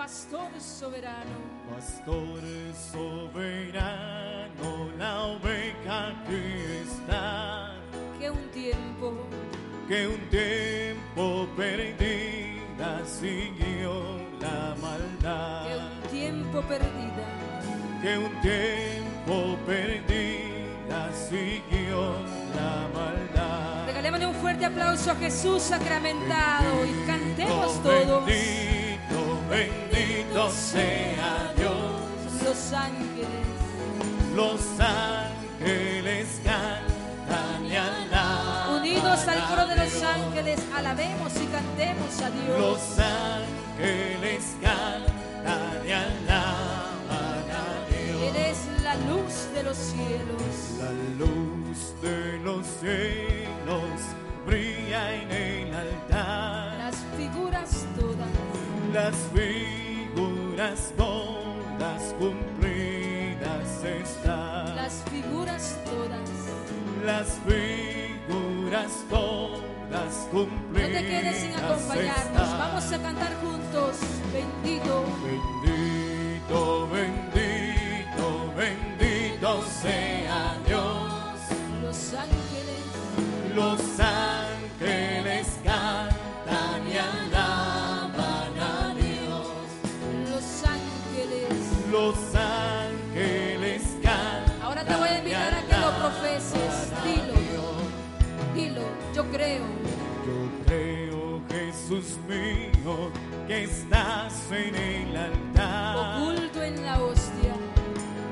pastor soberano, Pastor soberano, la oveja que está, que un tiempo que un tiempo perdida siguió la que maldad, un tiempo perdida, que un tiempo perdida siguió la maldad. regalémosle un fuerte aplauso a Jesús sacramentado y cantemos todos. Bendito, bendito sea Dios. Los ángeles Los ángeles cantan y alaban. unidos al coro de los ángeles, alabemos y cantemos a Dios. Los ángeles cantan y alaban a Dios. Él es la luz de los cielos. La luz de los cielos brilla en el Las figuras todas cumplidas están. las figuras todas. Las figuras todas No cumplidas te quedes sin acompañarnos. están. Vamos a cantar juntos. Bendito. Bendito, creo Yo creo, Jesús mío, que estás en el altar, oculto en la hostia.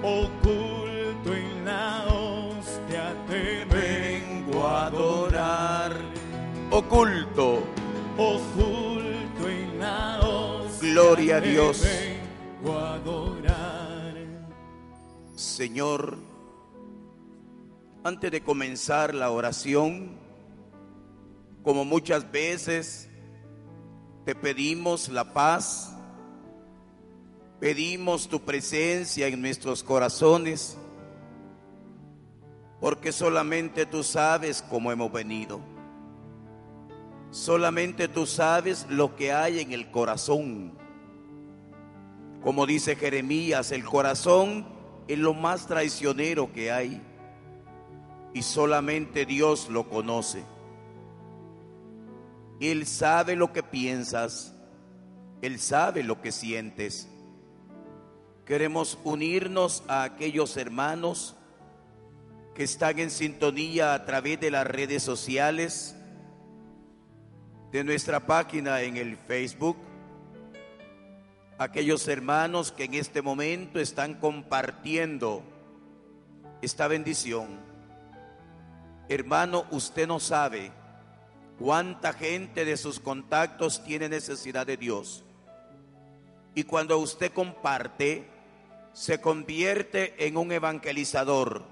oculto en la hostia, te vengo a adorar, oculto. oculto en la hostia, Gloria a te Dios. vengo a adorar. Señor, antes de comenzar la oración, como muchas veces te pedimos la paz, pedimos tu presencia en nuestros corazones, porque solamente tú sabes cómo hemos venido. Solamente tú sabes lo que hay en el corazón. Como dice Jeremías, el corazón es lo más traicionero que hay y solamente Dios lo conoce. Él sabe lo que piensas, Él sabe lo que sientes. Queremos unirnos a aquellos hermanos que están en sintonía a través de las redes sociales, de nuestra página en el Facebook, aquellos hermanos que en este momento están compartiendo esta bendición. Hermano, usted no sabe cuánta gente de sus contactos tiene necesidad de Dios. Y cuando usted comparte, se convierte en un evangelizador,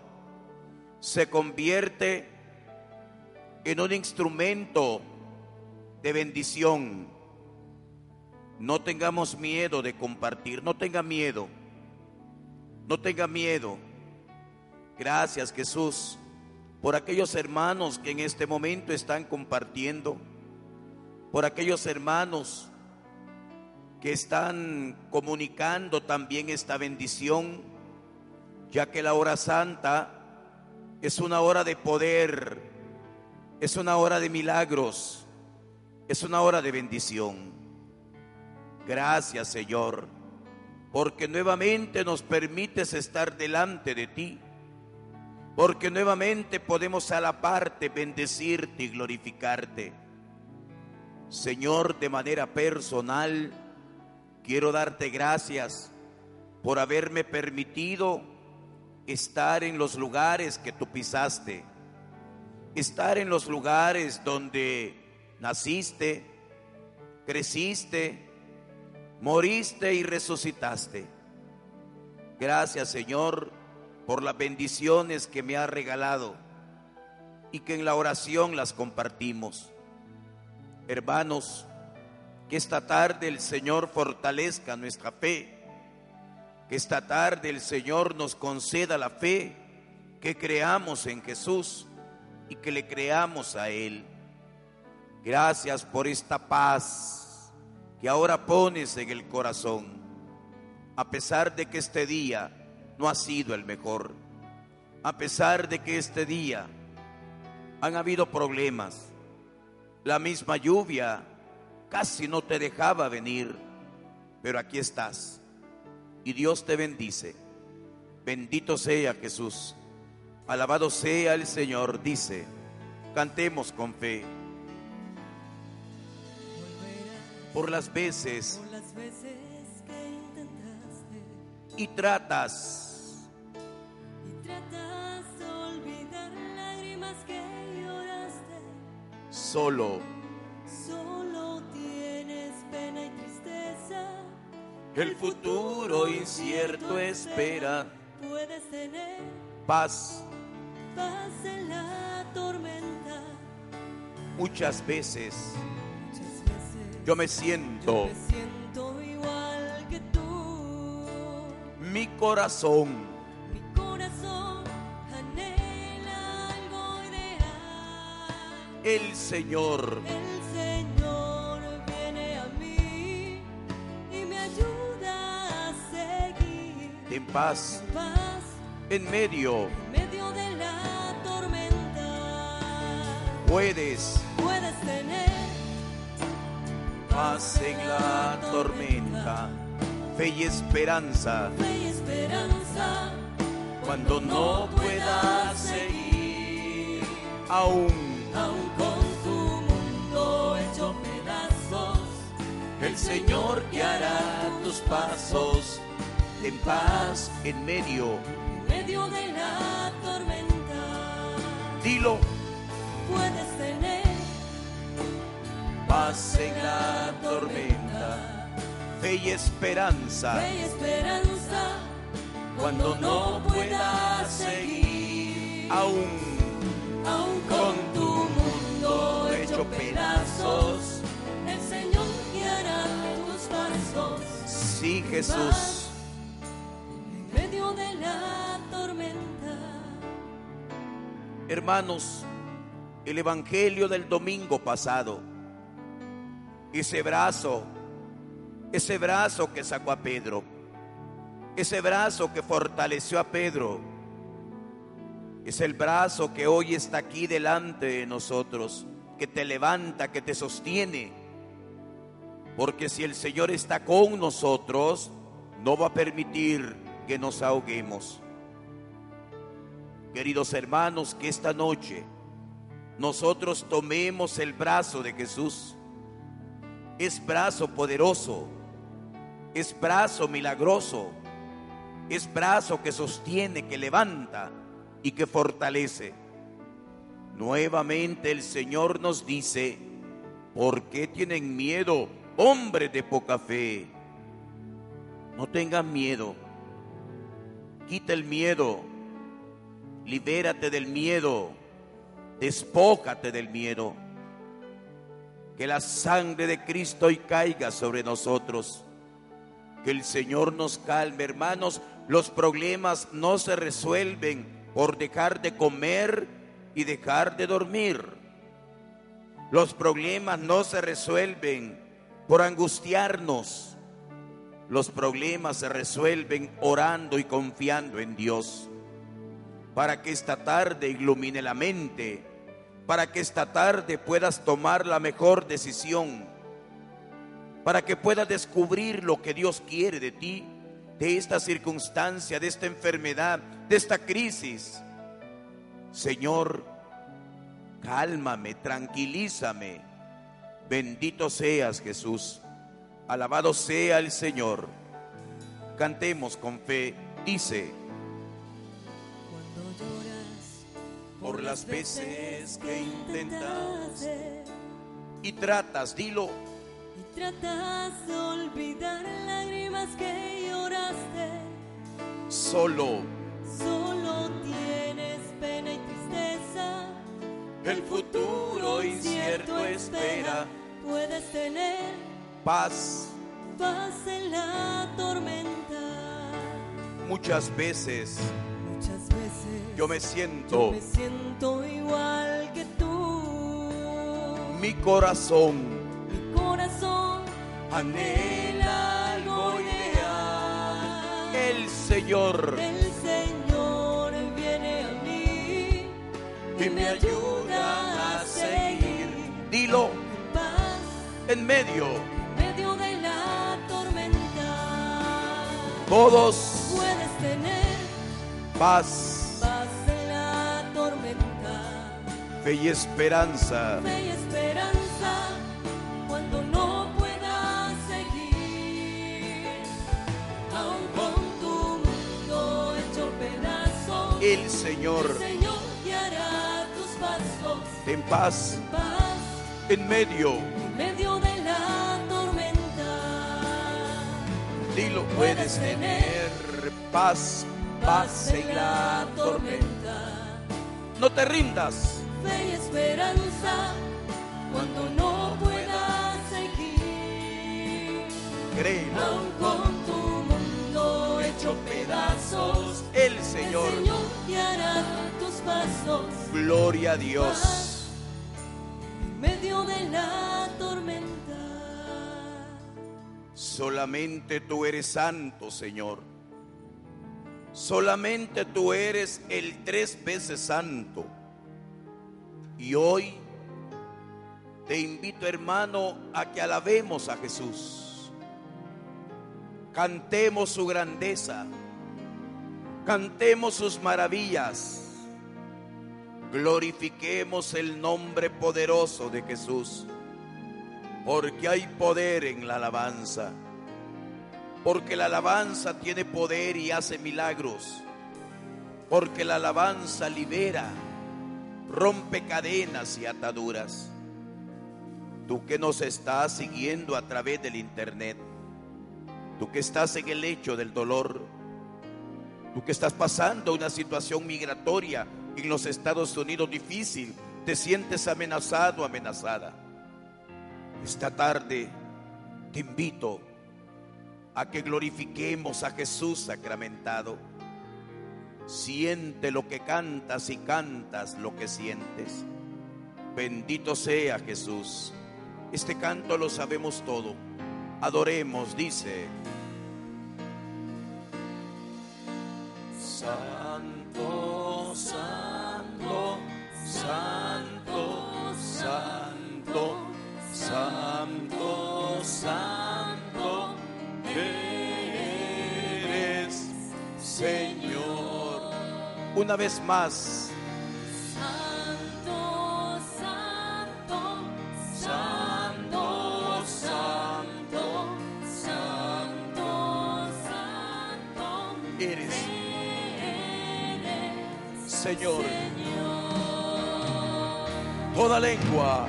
se convierte en un instrumento de bendición. No tengamos miedo de compartir, no tenga miedo, no tenga miedo. Gracias Jesús por aquellos hermanos que en este momento están compartiendo, por aquellos hermanos que están comunicando también esta bendición, ya que la hora santa es una hora de poder, es una hora de milagros, es una hora de bendición. Gracias Señor, porque nuevamente nos permites estar delante de ti, porque nuevamente podemos a la parte bendecirte y glorificarte. Señor, de manera personal, quiero darte gracias por haberme permitido estar en los lugares que tú pisaste, estar en los lugares donde naciste, creciste, moriste y resucitaste. Gracias Señor, por las bendiciones que me ha regalado y que en la oración las compartimos. Hermanos, que esta tarde el Señor fortalezca nuestra fe, que esta tarde el Señor nos conceda la fe, que creamos en Jesús y que le creamos a Él. Gracias por esta paz que ahora pones en el corazón, a pesar de que este día no ha sido el mejor, a pesar de que este día han habido problemas, la misma lluvia casi no te dejaba venir, pero aquí estás y Dios te bendice. Bendito sea Jesús, alabado sea el Señor, dice, cantemos con fe. Por las veces Por las veces que intentaste y tratas solo, solo tienes pena y tristeza. el futuro incierto espera, Puedes tener paz paz en la tormenta. muchas veces. Muchas veces Yo me siento, me siento igual que tú. Mi corazón el Señor. El Señor viene a mí y me ayuda a seguir. En paz en paz en medio. en medio de la tormenta. Puedes. Puedes tener paz en la tormenta, fe y esperanza. Fe y esperanza cuando no puedas seguir. Aún. Aun con tu mundo hecho pedazos. El Señor guiará tus pasos en paz en medio. En medio de la tormenta Dilo, puedes tener paz en la tormenta, fe y esperanza fe y esperanza cuando no puedas seguir aún. aun con Sí, Jesús, en medio de la tormenta. hermanos, el Evangelio del domingo pasado, ese brazo, ese brazo que sacó a Pedro, ese brazo que fortaleció a Pedro, es el brazo que hoy está aquí delante de nosotros, que te levanta, que te sostiene. Porque si el Señor está con nosotros, no va a permitir que nos ahoguemos. Queridos hermanos, que esta noche nosotros tomemos el brazo de Jesús. Es brazo poderoso, es brazo milagroso, es brazo que sostiene, que levanta y que fortalece. Nuevamente el Señor nos dice, ¿por qué tienen miedo, hombres de poca fe? No tengan miedo, quita el miedo, libérate del miedo, despójate del miedo. Que la sangre de Cristo hoy caiga sobre nosotros. Que el Señor nos calme, hermanos. Los problemas no se resuelven por dejar de comer y dejar de dormir. Los problemas no se resuelven por angustiarnos. Los problemas se resuelven orando y confiando en Dios. Para que esta tarde ilumine la mente, para que esta tarde puedas tomar la mejor decisión, para que puedas descubrir lo que Dios quiere de ti, de esta circunstancia, de esta enfermedad, de esta crisis. Señor, cálmame, tranquilízame. Bendito seas Jesús. Alabado sea el Señor. Cantemos con fe. Dice. Cuando lloras por las veces que intentas y tratas, dilo. Y tratas de olvidar lágrimas que lloraste. Solo. Solo tienes pena y tristeza el futuro incierto espera. Puedes tener Paz paz en la tormenta. muchas veces Muchas veces yo me yo siento, me siento igual que tú. mi corazón Mi corazón anhela algo ideal. el Señor El Señor viene a mí y me ayuda en medio. en medio de la tormenta. Todos Puedes tener paz, paz en la tormenta, fe y esperanza. fe y esperanza cuando no puedas seguir. Aun con tu mundo hecho pedazos, El Señor el Señor guiará tus pasos. en paz en Paz en medio. en medio Dilo, puedes tener paz, paz en la tormenta. No te rindas. fe y esperanza cuando no puedas seguir. Créelo. Aun con tu mundo hecho pedazos, El el Señor. Señor guiará tus pasos Gloria a Dios. Solamente tú eres santo, Señor. Solamente tú eres el tres veces santo. Y hoy te invito, hermano, a que alabemos a Jesús. Cantemos su grandeza. Cantemos sus maravillas. Glorifiquemos el nombre poderoso de Jesús. Porque hay poder en la alabanza. Porque la alabanza tiene poder y hace milagros. Porque la alabanza libera, rompe cadenas y ataduras. Tú que nos estás siguiendo a través del internet. Tú que estás en el lecho del dolor. Tú que estás pasando una situación migratoria en los Estados Unidos difícil. Te sientes amenazado, amenazada. Esta tarde te invito a que glorifiquemos a Jesús sacramentado. Siente lo que cantas y cantas lo que sientes. Bendito sea Jesús. Este canto lo sabemos todo. Adoremos, dice. Santo, santo, santo, Una vez más, Santo, santo, santo, santo, santo, santo, eres eres Señor. Señor. Toda lengua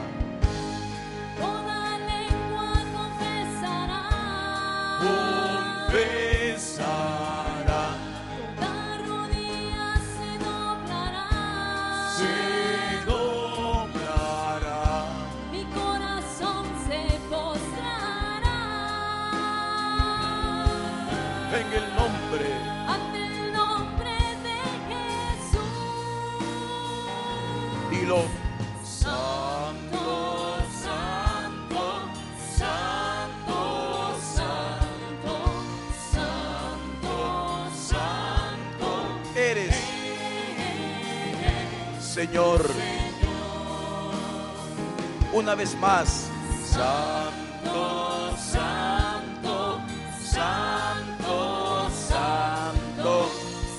Una vez más. Santo, santo, santo, santo,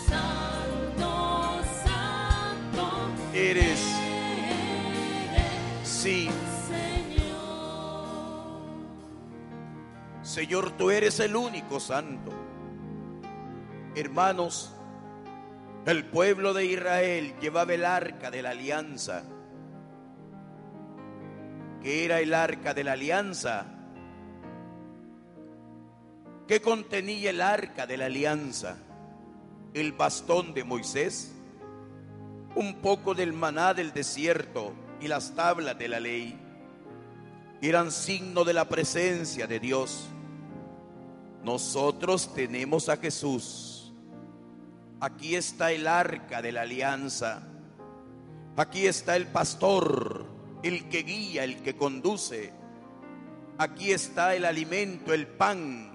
santo, santo, eres. Sí, Señor. Señor, tú eres el único santo. Hermanos, el pueblo de Israel llevaba el arca de la alianza. Era el arca de la alianza? ¿Qué contenía el arca de la alianza? El bastón de Moisés, un poco del maná del desierto y las tablas de la ley eran signo de la presencia de Dios. Nosotros tenemos a Jesús. Aquí está el arca de la alianza. Aquí está el pastor, el que guía, el que conduce. Aquí está el alimento, el pan,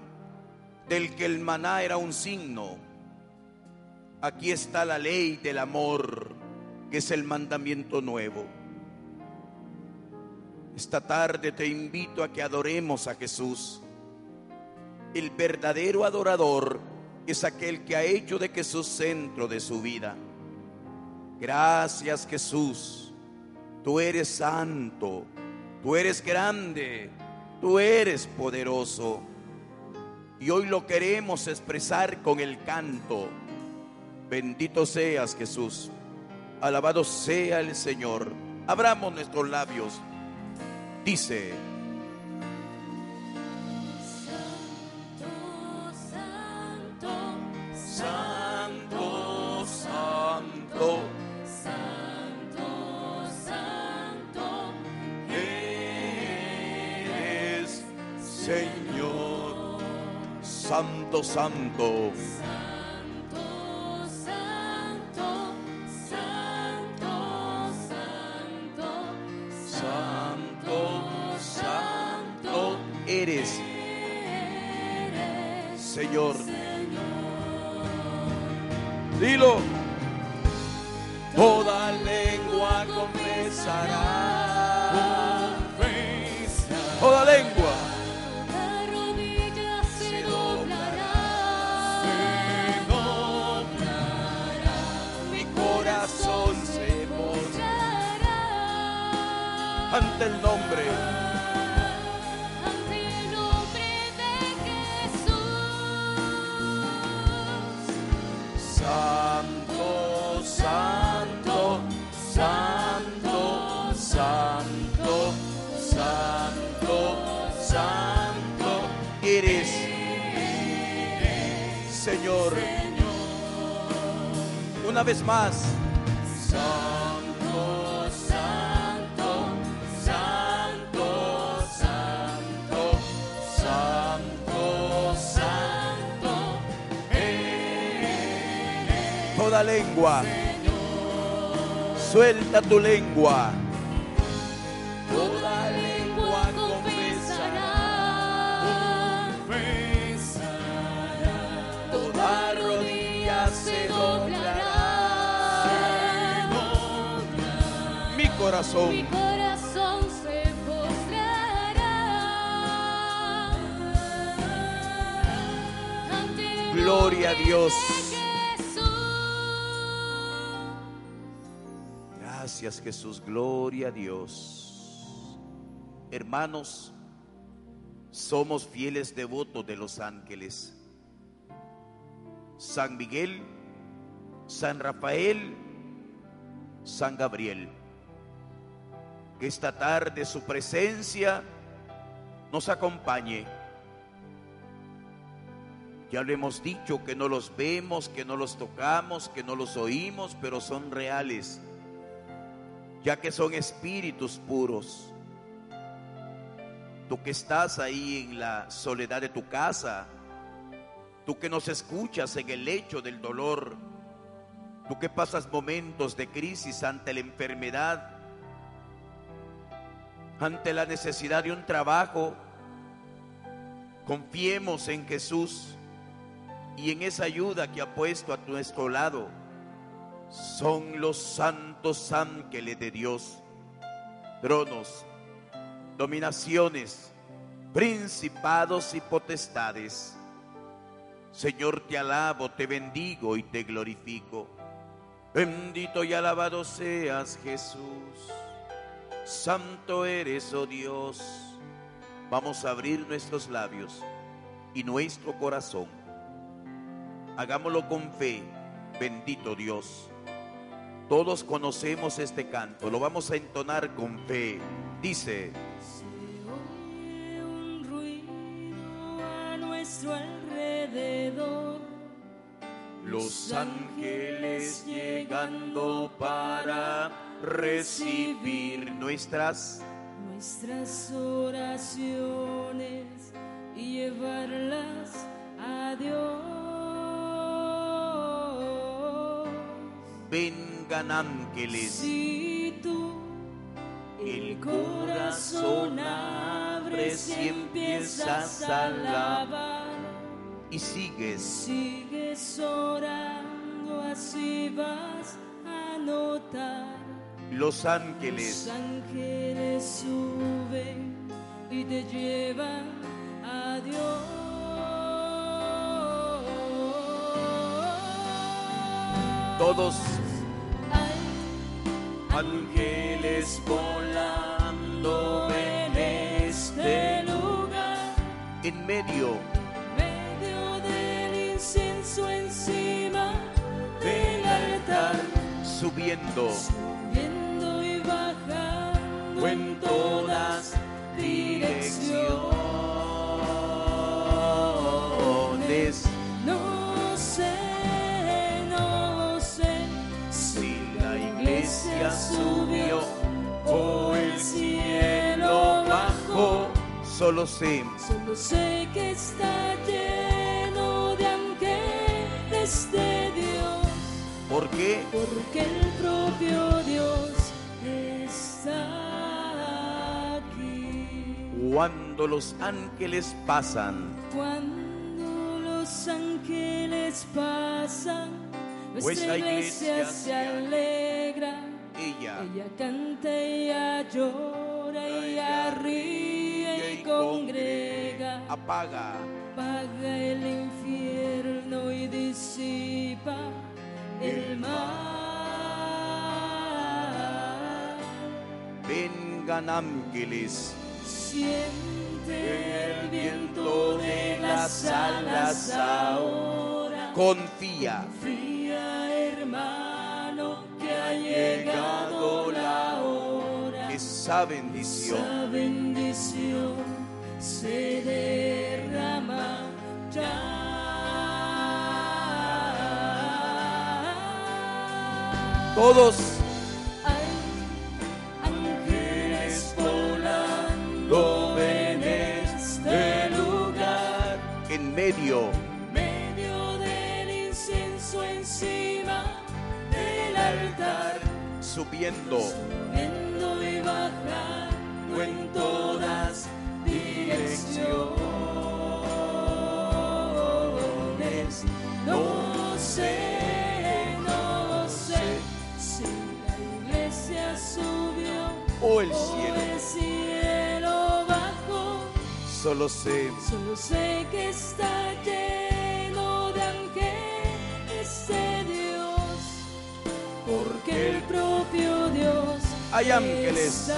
del que el maná era un signo. Aquí está la ley del amor, que es el mandamiento nuevo. Esta tarde te invito a que adoremos a Jesús. El verdadero adorador es aquel que ha hecho de Jesús centro de su vida. Gracias Jesús. Tú eres santo, tú eres grande, tú eres poderoso. Y hoy lo queremos expresar con el canto. Bendito seas Jesús. Alabado sea el Señor. Abramos nuestros labios. Dice, Santo, Santo. Ante el nombre. Ante el nombre de Jesús. Santo, santo, santo, santo, santo, santo, eres Señor. Una vez más. Lengua. Suelta tu lengua. Toda lengua confesará. Toda rodilla se doblará. Mi corazón. Mi corazón se postrará. Gloria a Dios. Jesús, gloria a Dios. Hermanos, somos fieles devotos de los ángeles. San Miguel, San Rafael, San Gabriel. Que esta tarde su presencia nos acompañe. Ya lo hemos dicho que no los vemos, que no los tocamos, que no los oímos, pero son reales ya que son espíritus puros. Tú que estás ahí en la soledad de tu casa, tú que nos escuchas en el lecho del dolor, tú que pasas momentos de crisis ante la enfermedad, ante la necesidad de un trabajo, confiemos en Jesús y en esa ayuda que ha puesto a nuestro lado son los santos ángeles de Dios, tronos, dominaciones, principados y potestades. Señor, te alabo, te bendigo y te glorifico. Bendito y alabado seas Jesús. Santo eres, oh Dios. Vamos a abrir nuestros labios y nuestro corazón. Hagámoslo con fe, bendito Dios. Todos conocemos este canto, lo vamos a entonar con fe. Dice, Oye un ruido a nuestro alrededor. los ángeles llegan velando para recibir nuestras nuestras oraciones y llevarlas a Dios. Ángeles. Si tú el corazón abres y empiezas a alabar, y sigues sigues orando, así vas a notar. los ángeles Los ángeles suben y te llevan a Dios. todos ángeles volando en este lugar, en medio medio del incienso encima del altar, subiendo subiendo y bajando en todas direcciones subió o el cielo bajó. Solo sé. Solo sé que está lleno de ángeles de Dios, por qué porque el propio Dios está aquí. cuando los ángeles pasan. Cuando los ángeles pasan, nuestra Vuestra iglesia, se alegra. Ella. Ella canta, ella llora, ella ríe y congrega. apaga. Apaga el infierno y disipa el mal. vengan ángeles. Siente el viento de las alas ahora. confía. Confía, esa bendición. Esa bendición se derrama ya. todos Hay ángeles volando en este lugar, en medio medio del incienso encima del altar, subiendo en todas direcciones. No sé, no sé si la iglesia subió o el o cielo el cielo bajó. solo sé Solo sé que está lleno de ángeles de Dios, porque el propio Dios Hay ángeles.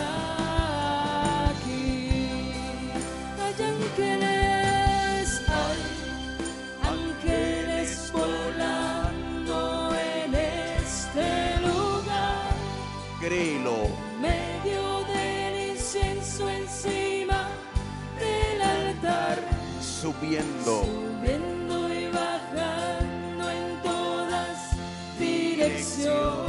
ángeles volando en este lugar créelo medio del incienso encima del altar, subiendo subiendo y bajando en todas direcciones.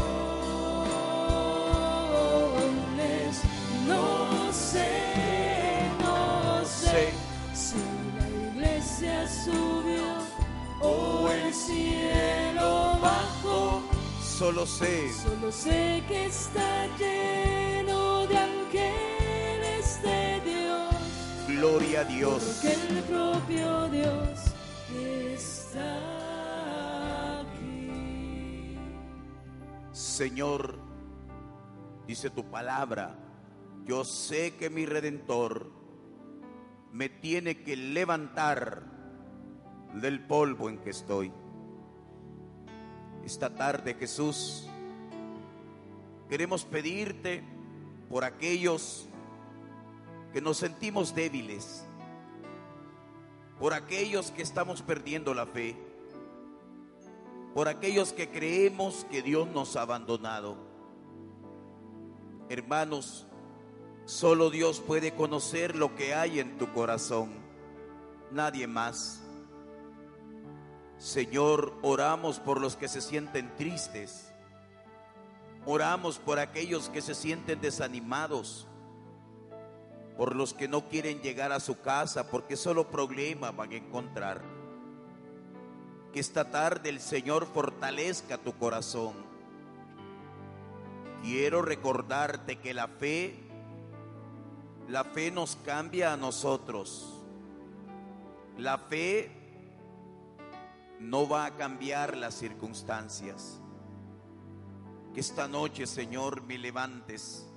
Cielo bajó. solo sé Solo sé que está lleno de ángeles de Dios, gloria a Dios porque el propio Dios está aquí. Señor dice tu palabra yo sé que mi redentor me tiene que levantar del polvo en que estoy esta tarde Jesús queremos pedirte por aquellos que nos sentimos débiles, por aquellos que estamos perdiendo la fe, por aquellos que creemos que Dios nos ha abandonado. Hermanos, solo Dios puede conocer lo que hay en tu corazón, nadie más. Señor, oramos por los que se sienten tristes, Oramos por aquellos que se sienten desanimados, por los que no quieren llegar a su casa porque solo problemas van a encontrar. Que esta tarde el Señor fortalezca tu corazón. Quiero recordarte que la fe, la fe nos cambia a nosotros. La fe no va a cambiar las circunstancias. Que esta noche, Señor, me levantes,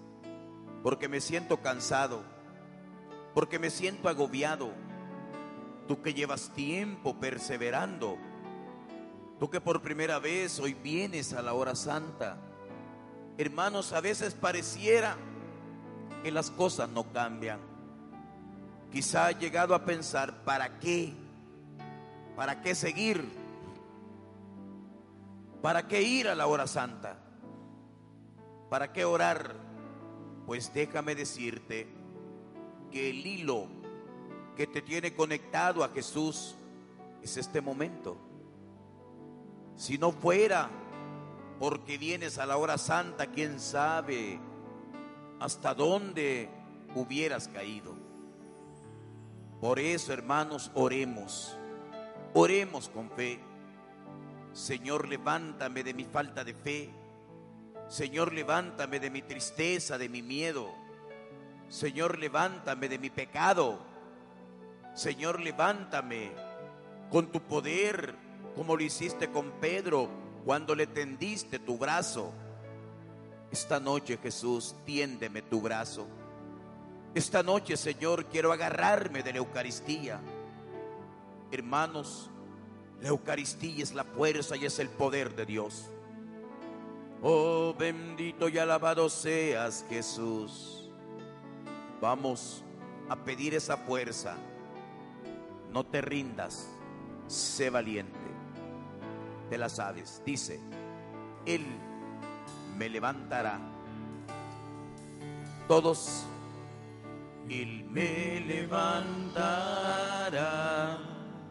porque me siento cansado, porque me siento agobiado. Tú que llevas tiempo perseverando, tú que por primera vez hoy vienes a la hora santa. Hermanos, a veces pareciera que las cosas no cambian. Quizá ha llegado a pensar, ¿para qué? ¿Para qué seguir? ¿Para qué ir a la hora santa? ¿Para qué orar? Pues déjame decirte que el hilo que te tiene conectado a Jesús es este momento. Si no fuera porque vienes a la hora santa, quién sabe hasta dónde hubieras caído. Por eso, hermanos, oremos. Oremos con fe. Señor, levántame de mi falta de fe. Señor, levántame de mi tristeza, de mi miedo. Señor, levántame de mi pecado. Señor, levántame con tu poder, como lo hiciste con Pedro cuando le tendiste tu brazo. Esta noche, Jesús, tiéndeme tu brazo. Esta noche, Señor, quiero agarrarme de la Eucaristía. Hermanos, la Eucaristía es la fuerza y es el poder de Dios. Oh, bendito y alabado seas, Jesús. Vamos a pedir esa fuerza. No te rindas, sé valiente. Te la sabes. Dice, Él me levantará. Todos, Él me levantará.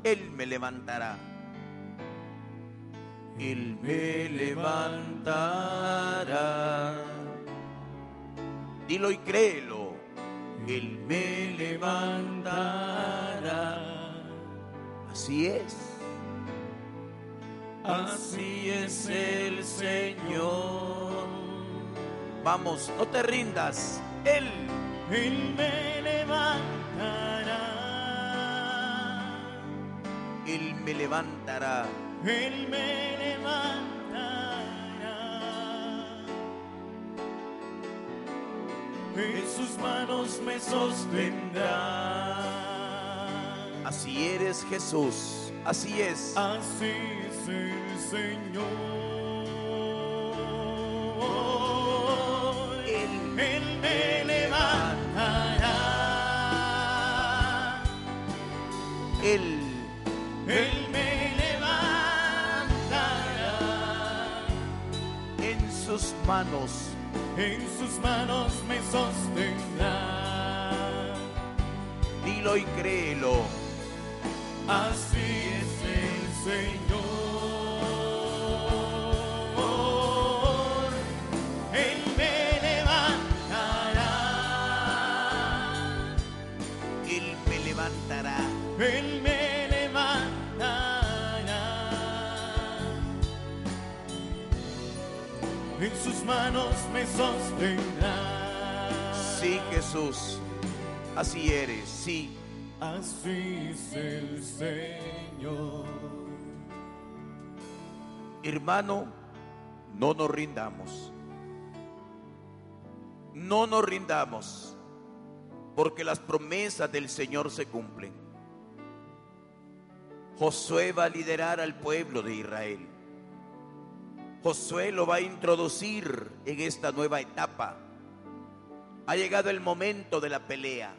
Él me levantará. Él me levantará. Dilo y créelo. Él me levantará. Así es. Así es el Señor. Vamos, no te rindas. Él, Él me levantará. Levantará. Él me levantará. En sus manos me sostendrá. Así eres Jesús. Así es. Así es el Señor. Manos. En sus manos me sostendrá. Dilo y créelo. Así En sus manos me sostendrá. Sí, Jesús. Así eres. Sí. Así es el Señor. Hermano, no nos rindamos. No nos rindamos. Porque las promesas del Señor se cumplen. Josué va a liderar al pueblo de Israel. Josué lo va a introducir en esta nueva etapa. Ha llegado el momento de la pelea.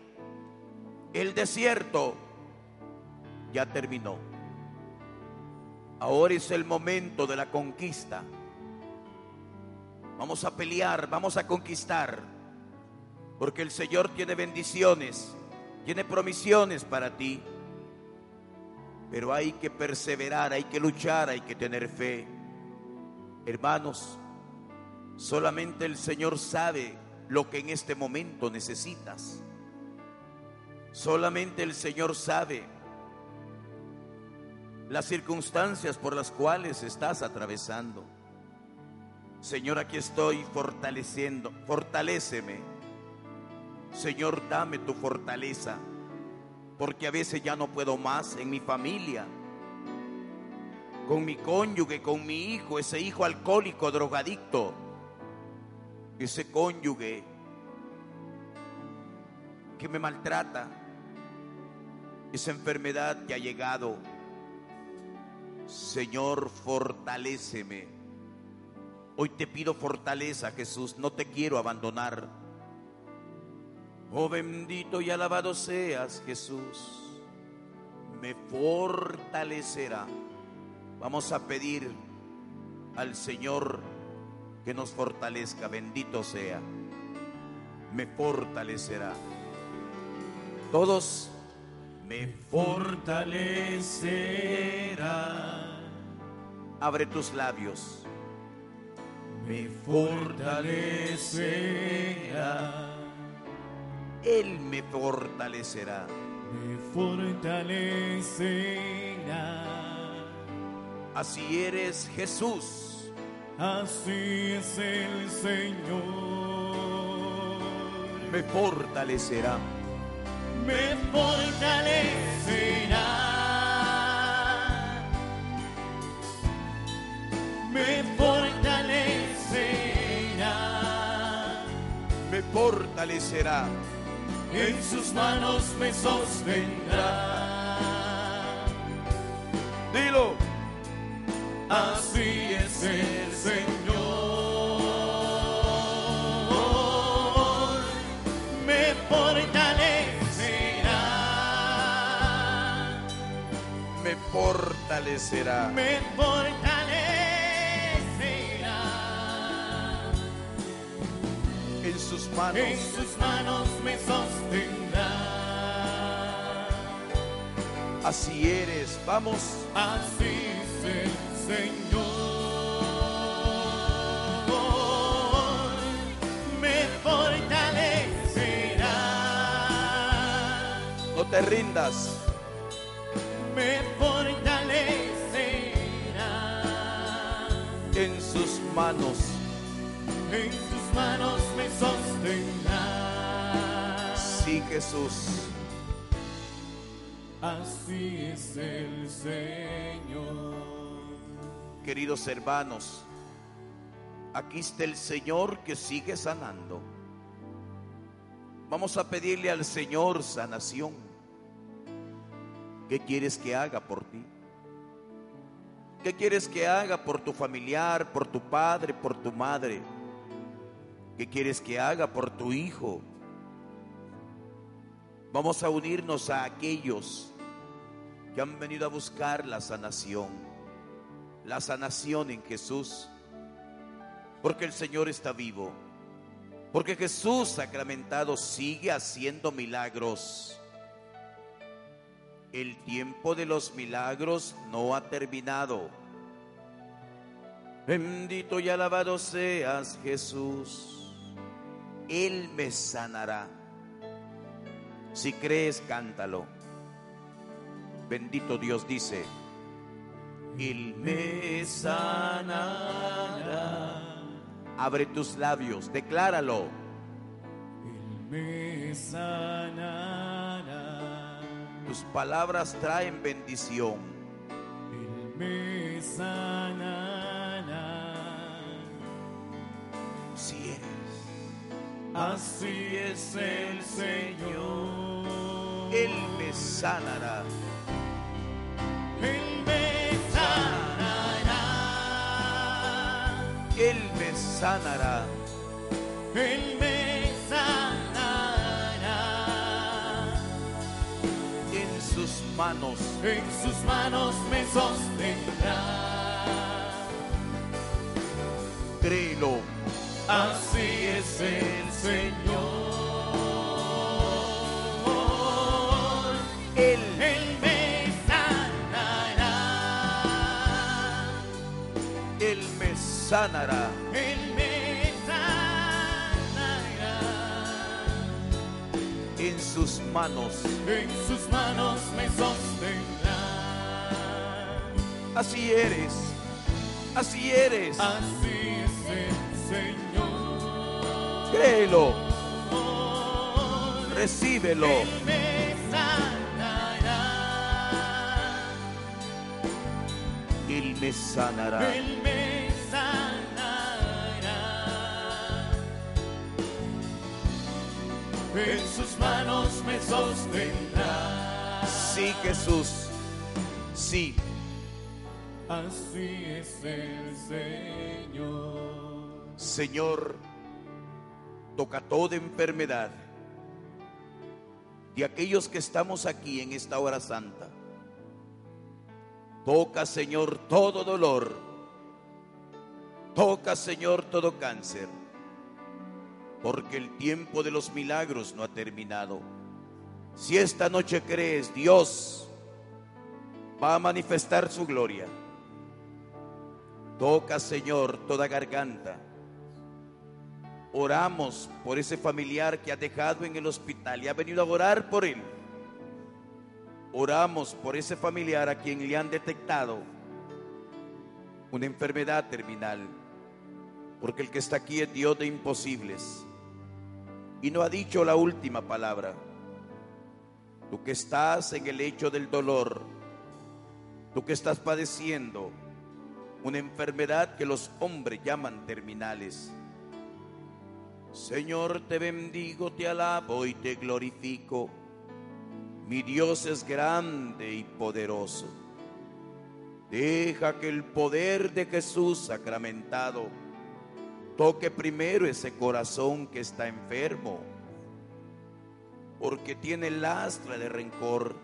El desierto ya terminó. Ahora es el momento de la conquista. Vamos a pelear, vamos a conquistar. Porque el Señor tiene bendiciones, tiene promisiones para ti. Pero hay que perseverar, hay que luchar, hay que tener fe. Hermanos, Solamente el Señor sabe lo que en este momento necesitas. Solamente el Señor sabe las circunstancias por las cuales estás atravesando. Señor, aquí estoy fortaleciendo, fortaléceme. Señor, dame tu fortaleza, porque a veces ya no puedo más en mi familia, con mi cónyuge, con mi hijo, ese hijo alcohólico, drogadicto, ese cónyuge que me maltrata, esa enfermedad que ha llegado. Señor, fortaléceme. Hoy te pido fortaleza, Jesús, no te quiero abandonar. Oh bendito y alabado seas, Jesús. Me fortalecerá. Vamos a pedir al Señor que nos fortalezca. Bendito sea. Me fortalecerá. Todos me fortalecerá. Abre tus labios. Me fortalecerá. Él me fortalecerá. Me fortalecerá. Así eres Jesús. Así es el Señor. Me fortalecerá. me fortalecerá. Me fortalecerá. Me fortalecerá. En sus manos me sostendrá. Fortalecerá. Me fortalecerá. En sus manos. En sus manos me sostendrá. Así eres. Vamos. Así es el Señor. Me fortalecerá. No te rindas. Manos. En sus manos me sostendrá. Sí, Jesús. Así es el Señor. Queridos hermanos, aquí está el Señor que sigue sanando. Vamos a pedirle al Señor sanación. ¿Qué quieres que haga por ti? ¿Qué quieres que haga por tu familiar, por tu padre, por tu madre? ¿Qué quieres que haga por tu hijo? Vamos a unirnos a aquellos que han venido a buscar la sanación, la sanación en Jesús, porque el Señor está vivo, porque Jesús sacramentado sigue haciendo milagros. El tiempo de los milagros no ha terminado. Bendito y alabado seas Jesús. Él me sanará. Si crees, cántalo. Bendito Dios dice, Él me sanará. Abre tus labios, decláralo. Él me sanará. Tus palabras traen bendición. Él me sanará. Si eres, Así es el Señor. Él me sanará. Él me sanará. Él me sanará. Él me En sus manos me sostendrá. créelo. Así es el Señor. Él me sanará. Él me sanará. Sus manos. en sus manos me sostendrá. Así eres, así eres. Así es el Señor. Créelo, recíbelo. Él me sanará. Él me sanará. Él me sanará. En sus manos me sostendrá. Sí, Jesús. Sí, Así es el Señor. Señor, toca toda enfermedad de aquellos que estamos aquí en esta hora santa. Toca, Señor, todo dolor. Toca, Señor, todo cáncer. Porque el tiempo de los milagros no ha terminado. Si esta noche crees, Dios va a manifestar su gloria. Toca, Señor, toda garganta. Oramos por ese familiar que ha dejado en el hospital y ha venido a orar por él. Oramos por ese familiar a quien le han detectado una enfermedad terminal. Porque el que está aquí es Dios de imposibles. Y no ha dicho la última palabra. Tú que estás en el lecho del dolor, tú que estás padeciendo una enfermedad que los hombres llaman terminales. Señor, te bendigo, te alabo y te glorifico. Mi Dios es grande y poderoso. Deja que el poder de Jesús sacramentado toque primero ese corazón que está enfermo, porque tiene lastra de rencor.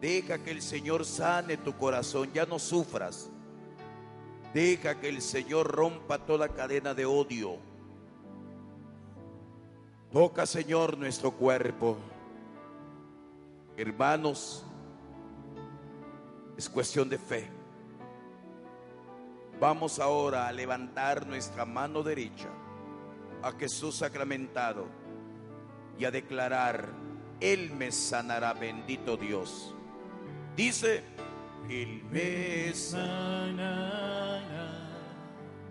Deja que el Señor sane tu corazón, ya no sufras. Deja que el Señor rompa toda cadena de odio. Toca, Señor, nuestro cuerpo. Hermanos, es cuestión de fe. Vamos ahora a levantar nuestra mano derecha a Jesús sacramentado y a declarar, Él me sanará, bendito Dios. Dice, Él me sanará.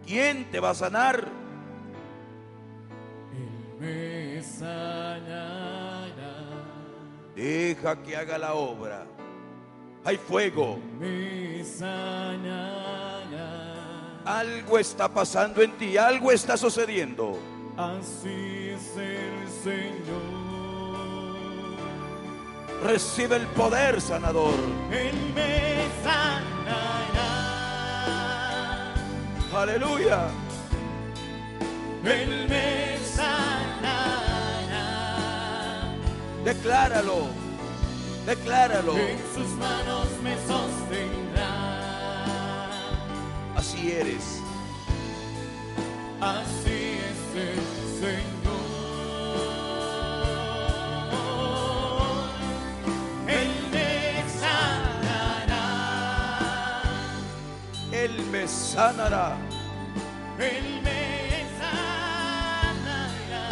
¿Quién te va a sanar? Él me sanará. Deja que haga la obra. Hay fuego. Me sanará. Algo está pasando en ti, algo está sucediendo. Así es el Señor. Recibe el poder sanador. Él me sanará. Aleluya. Él me sanará. Decláralo. Decláralo. En sus manos me sostendrá. Así eres. Así es Señor. Él me sanará. Él me sanará. Él me sanará.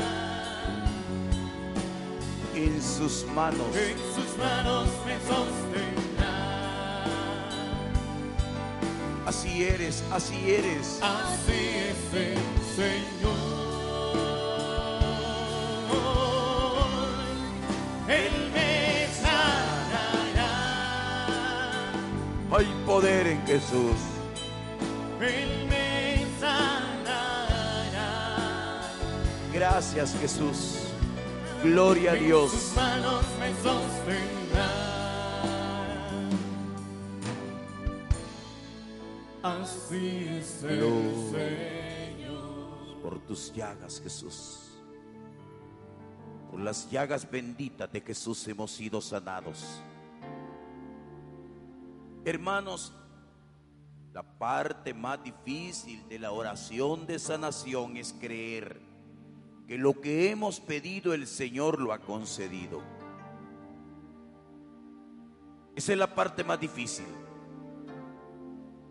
En sus manos. En sus manos me sostendrá. Así eres, así eres. Así es el Señor. Poder en Jesús. Él me sanará. Gracias Jesús. Gloria a sus Dios. manos me sostendrá. Así es el. Señor. Por tus llagas, Jesús. Por las llagas benditas de Jesús hemos sido sanados. Hermanos, la parte más difícil de la oración de sanación es creer que lo que hemos pedido el Señor lo ha concedido. Esa es la parte más difícil.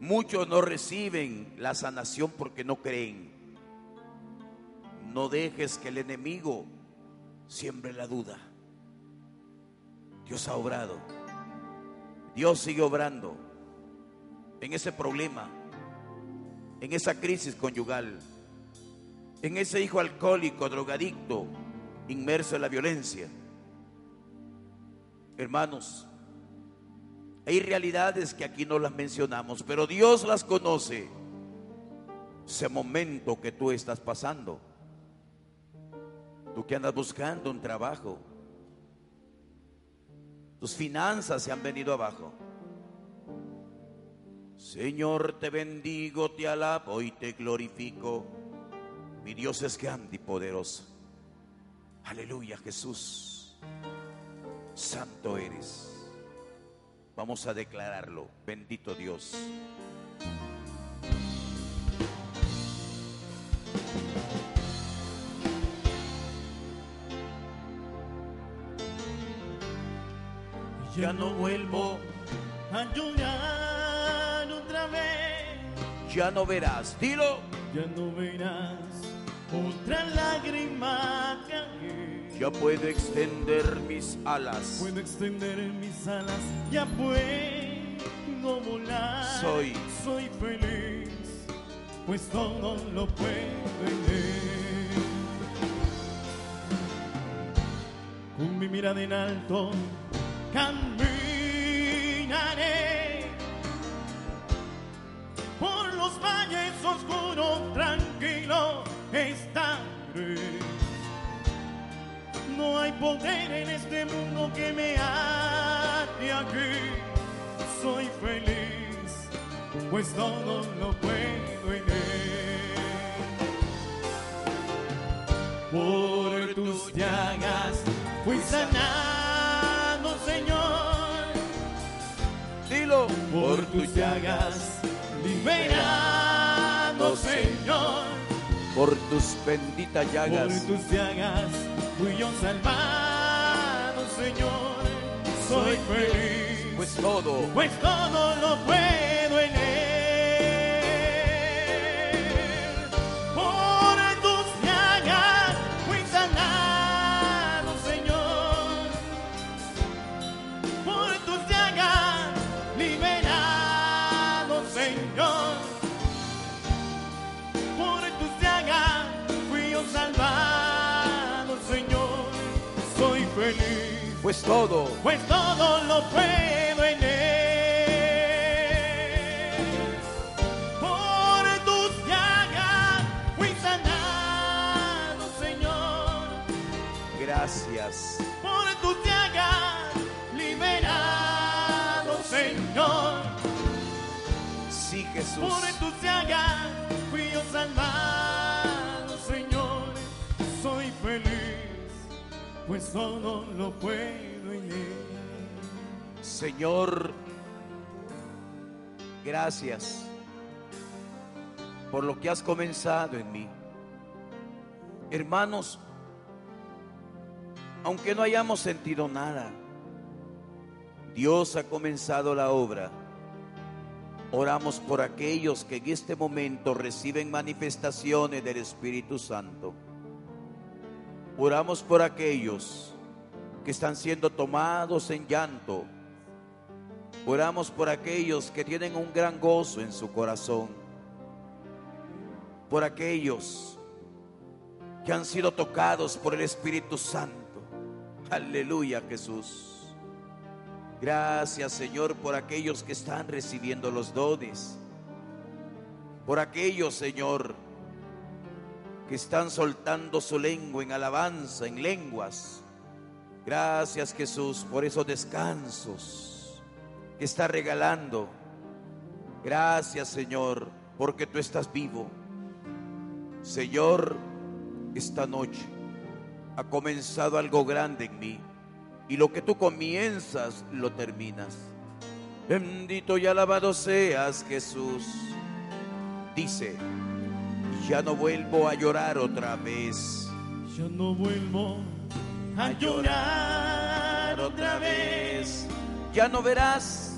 Muchos no reciben la sanación porque no creen. No dejes que el enemigo siembre la duda. Dios ha obrado. Dios sigue obrando en ese problema, en esa crisis conyugal, en ese hijo alcohólico, drogadicto, inmerso en la violencia. Hermanos, hay realidades que aquí no las mencionamos, pero Dios las conoce. Ese momento que tú estás pasando. Tú que andas buscando un trabajo. Tus finanzas se han venido abajo. Señor, te bendigo, te alabo y te glorifico. Mi Dios es grande y poderoso. Aleluya, Jesús. Santo eres. Vamos a declararlo. Bendito Dios. Ya no vuelvo, a llorar otra vez. ya no verás. Dilo. Ya no verás otra lágrima caer. Ya puedo extender mis alas. Puedo extender mis alas, ya puedo volar. Soy. soy feliz, pues todo lo puedo él. Con mi mirada en alto caminaré por los valles oscuros, tranquilo estaré. No hay poder en este mundo que me ate aquí. Soy feliz, pues todo lo puedo en él. Por tus llagas fui sanado, Por tus llagas liberado, Señor. Por tus benditas Por llagas. tus llagas fui yo salvado, Señor. Soy feliz, Pues todo. pues todo lo puedo Pues todo. pues todo lo puedo en él. Por tus llagas fui sanado, Señor. Gracias. Por tus llagas liberado, Señor. Sí, Jesús. Por tus llagas fui yo salvado, pues todo lo puedo en él. Señor, gracias por lo que has comenzado en mí. Hermanos, aunque no hayamos sentido nada, Dios ha comenzado la obra. Oramos por aquellos que en este momento reciben manifestaciones del Espíritu Santo. Oramos por aquellos que están siendo tomados en llanto. Oramos por aquellos que tienen un gran gozo en su corazón. Por aquellos que han sido tocados por el Espíritu Santo. Aleluya Jesús. Gracias Señor por aquellos que están recibiendo los dones. Por aquellos Señor que están soltando su lengua en alabanza, en lenguas. Gracias Jesús por esos descansos que está regalando. Gracias Señor porque tú estás vivo. Señor, esta noche ha comenzado algo grande en mí y lo que tú comienzas lo terminas. Bendito y alabado seas Jesús. Dice, ya no vuelvo a llorar otra vez. Yo no vuelvo a llorar otra vez. Ya no verás,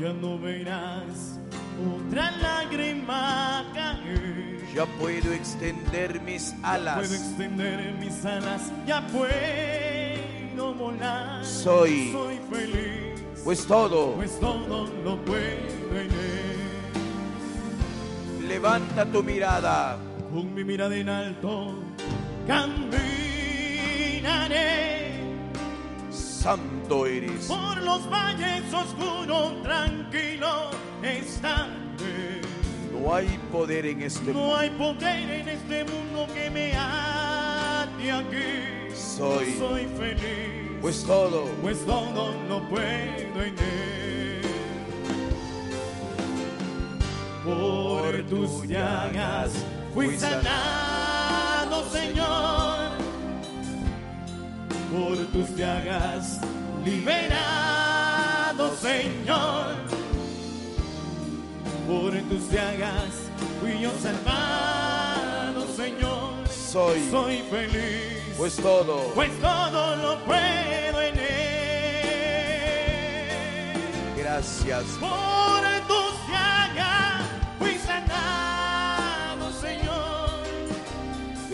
Ya no verás otra lágrima caer. ya puedo extender mis alas. Puedo extender mis alas, ya puedo puedo volar. Soy- soy feliz, Pues todo, pues todo lo puedo en él. Levanta tu mirada. Con mi mirada en alto caminaré Santo eres. por los valles oscuros, tranquilo estaré. No hay poder en este mundo. No hay poder en este mundo que me ate aquí. Soy- soy feliz, Pues todo, pues todo lo puedo en él. Por tus llagas fui sanado, Señor. Por tus llagas liberado, Señor. Por tus llagas fui yo salvado, Señor. soy. Soy feliz, Pues todo, pues todo lo puedo en él. gracias. Por tus llagas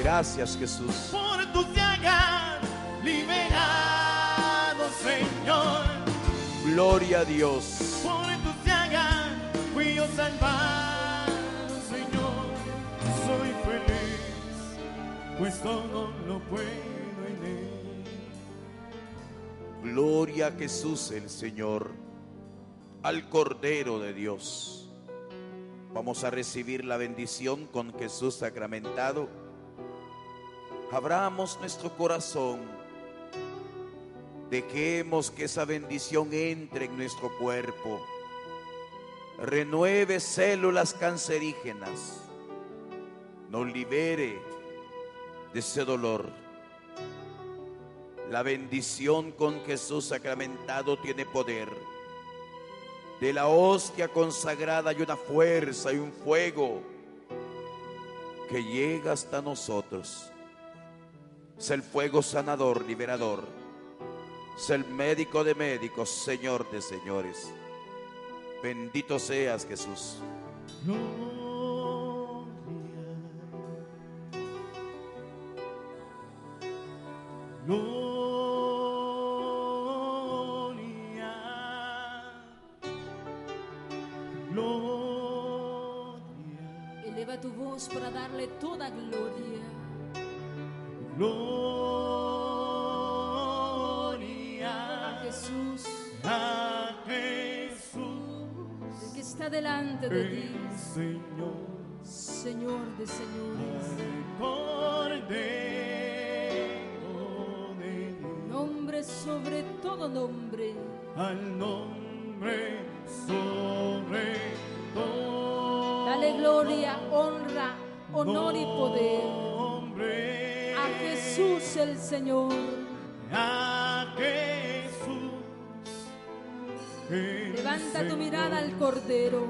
Gracias Jesús. Por tus llagas liberado, Señor. Gloria a Dios. Por tus llagas fui yo salvado, Señor. Soy feliz, pues todo lo puedo en él. Gloria a Jesús el Señor, al Cordero de Dios. Vamos a recibir la bendición con Jesús sacramentado. Abramos nuestro corazón. Dejemos que esa bendición entre en nuestro cuerpo. Renueve células cancerígenas. Nos libere de ese dolor. La bendición con Jesús sacramentado tiene poder. De la hostia consagrada hay una fuerza y un fuego que llega hasta nosotros. Es el fuego sanador, liberador. Es el médico de médicos, Señor de señores. Bendito seas Jesús. Gloria. Gloria. Gloria. Eleva tu voz para darle toda gloria. Gloria. A Jesús, A Jesús, el que está delante de ti, Señor. Señor de señores. Cordero de Dios, Nombre sobre todo nombre. al nombre sobre todo. Dale gloria, honra, honor y poder Nombre a Jesús el Señor. a Jesús. el Levanta tu mirada al Cordero.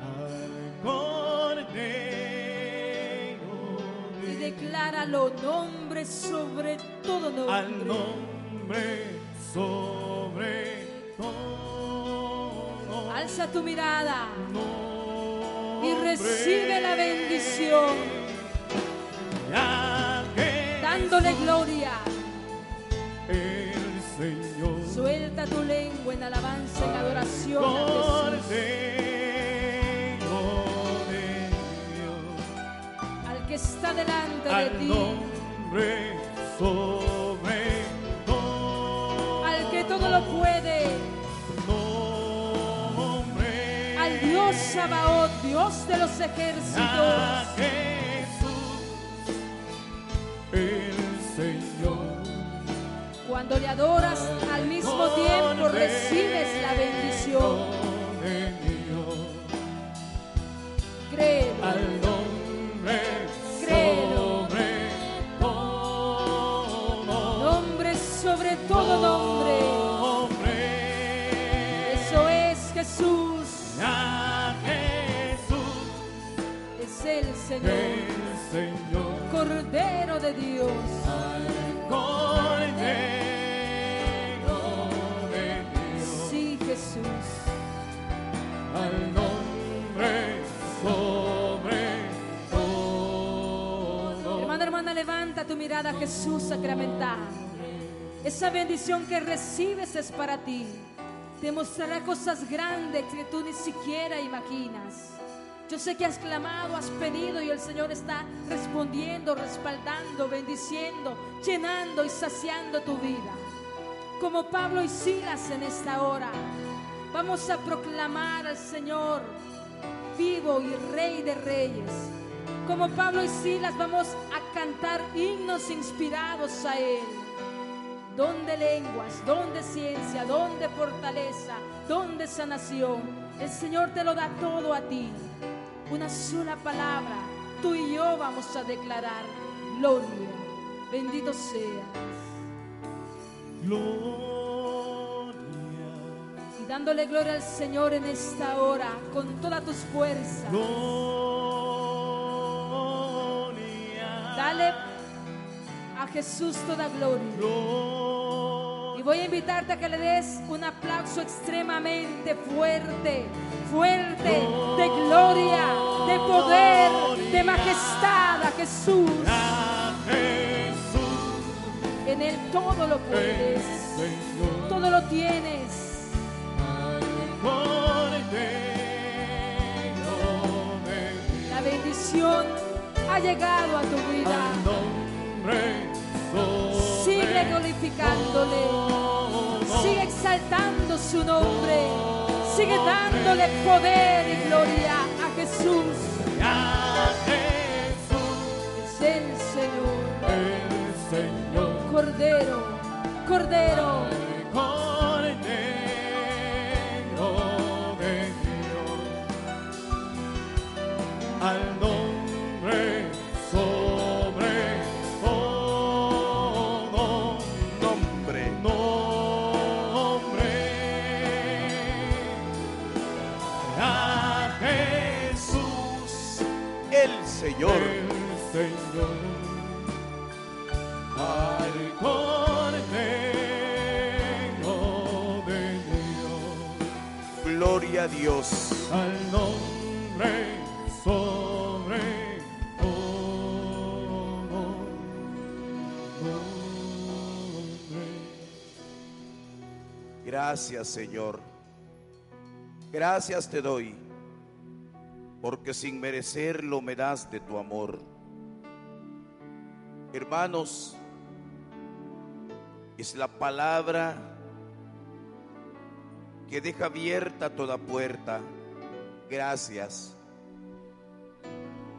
al Cordero y de Dios, decláralo nombre sobre todo nombre. al nombre sobre todo. Alza tu mirada y recibe la bendición, Jesús, dándole gloria. el Señor. Suelta tu lengua en alabanza, en adoración a Jesús. Al que está delante de ti, al que todo lo puede, al Dios Sabaoth, Dios de los ejércitos. Cuando le adoras, al mismo tiempo recibes la bendición. Créelo. al nombre Créelo. sobre todo Nombre sobre todo nombre. Eso es Jesús. Es el Señor. el Señor, Cordero de Dios. Cordero levanta tu mirada a Jesús sacramental. Esa bendición que recibes es para ti. Te mostrará cosas grandes que tú ni siquiera imaginas. Yo sé que has clamado, has pedido y el Señor está respondiendo, respaldando, bendiciendo, llenando y saciando tu vida. Como Pablo y Silas en esta hora, vamos a proclamar al Señor vivo y Rey de Reyes. Como Pablo y Silas vamos a cantar himnos inspirados a Él. Donde lenguas, donde ciencia, donde fortaleza, donde sanación. El Señor te lo da todo a ti. Una sola palabra, tú y yo vamos a declarar gloria. Bendito seas. Gloria. Y dándole gloria al Señor en esta hora con todas tus fuerzas. Gloria. Dale a Jesús toda gloria. Y voy a invitarte a que le des un aplauso extremadamente fuerte, fuerte, de gloria, de poder, de majestad a Jesús. En Él todo lo puedes, todo lo tienes. La bendición ha llegado a tu vida. nombre Sigue glorificándole, sigue exaltando su nombre, sigue dándole poder y gloria a Jesús. a Jesús, Es el Señor, el Señor. Cordero, Cordero. Cordero de Dios, al a Dios. al nombre sobre todo nombre. Gracias, Señor. Gracias te doy, porque sin merecerlo me das de tu amor. Hermanos, es la palabra que deja abierta toda puerta. Gracias.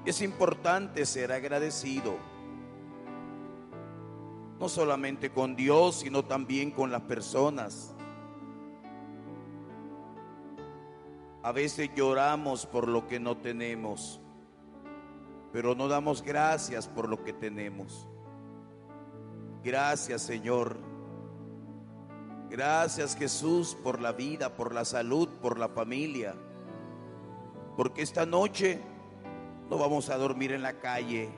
Es importante ser agradecido, no solamente con Dios, sino también con las personas. A veces lloramos por lo que no tenemos, pero no damos gracias por lo que tenemos. Gracias Señor. Gracias Jesús por la vida, por la salud, por la familia. Porque esta noche no vamos a dormir en la calle.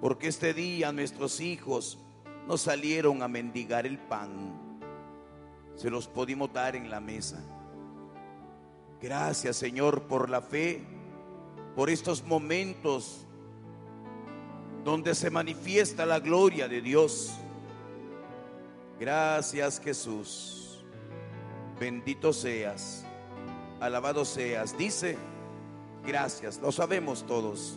Porque este día nuestros hijos no salieron a mendigar el pan. Se los pudimos dar en la mesa. Gracias Señor por la fe, por estos momentos donde se manifiesta la gloria de Dios. Gracias Jesús. Bendito seas. Alabado seas. Dice, gracias. Lo sabemos todos.